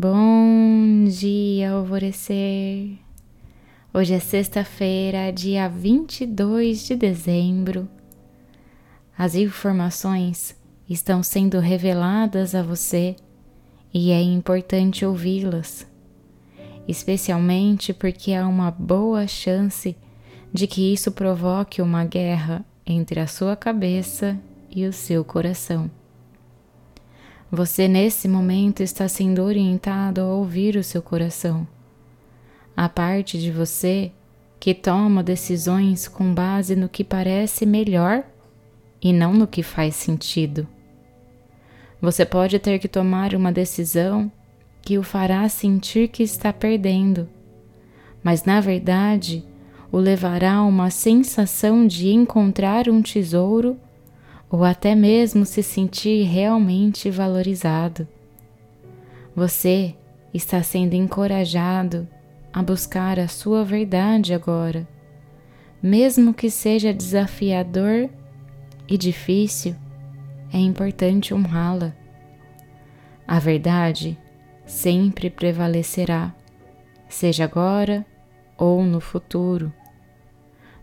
Bom dia, alvorecer! Hoje é sexta-feira, dia 22 de dezembro. As informações estão sendo reveladas a você e é importante ouvi-las, especialmente porque há uma boa chance de que isso provoque uma guerra entre a sua cabeça e o seu coração. Você nesse momento está sendo orientado a ouvir o seu coração. A parte de você que toma decisões com base no que parece melhor e não no que faz sentido. Você pode ter que tomar uma decisão que o fará sentir que está perdendo, mas na verdade o levará a uma sensação de encontrar um tesouro ou até mesmo se sentir realmente valorizado. Você está sendo encorajado a buscar a sua verdade agora, mesmo que seja desafiador e difícil, é importante honrá-la. A verdade sempre prevalecerá, seja agora ou no futuro.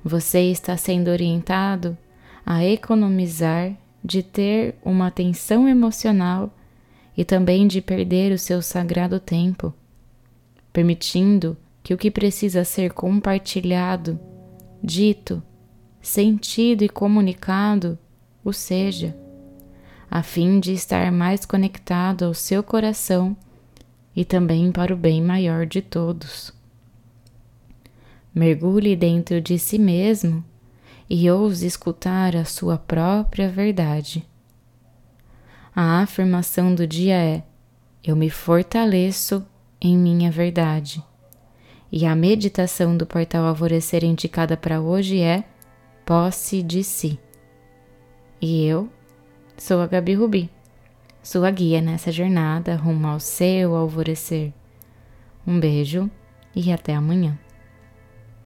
Você está sendo orientado a economizar, de ter uma atenção emocional e também de perder o seu sagrado tempo, permitindo que o que precisa ser compartilhado, dito, sentido e comunicado o seja, a fim de estar mais conectado ao seu coração e também para o bem maior de todos. Mergulhe dentro de si mesmo e ouse escutar a sua própria verdade. A afirmação do dia é: Eu me fortaleço em minha verdade. E a meditação do portal Alvorecer indicada para hoje é Posse de Si. E eu sou a Gabi Rubi, sua guia nessa jornada rumo ao seu alvorecer. Um beijo e até amanhã.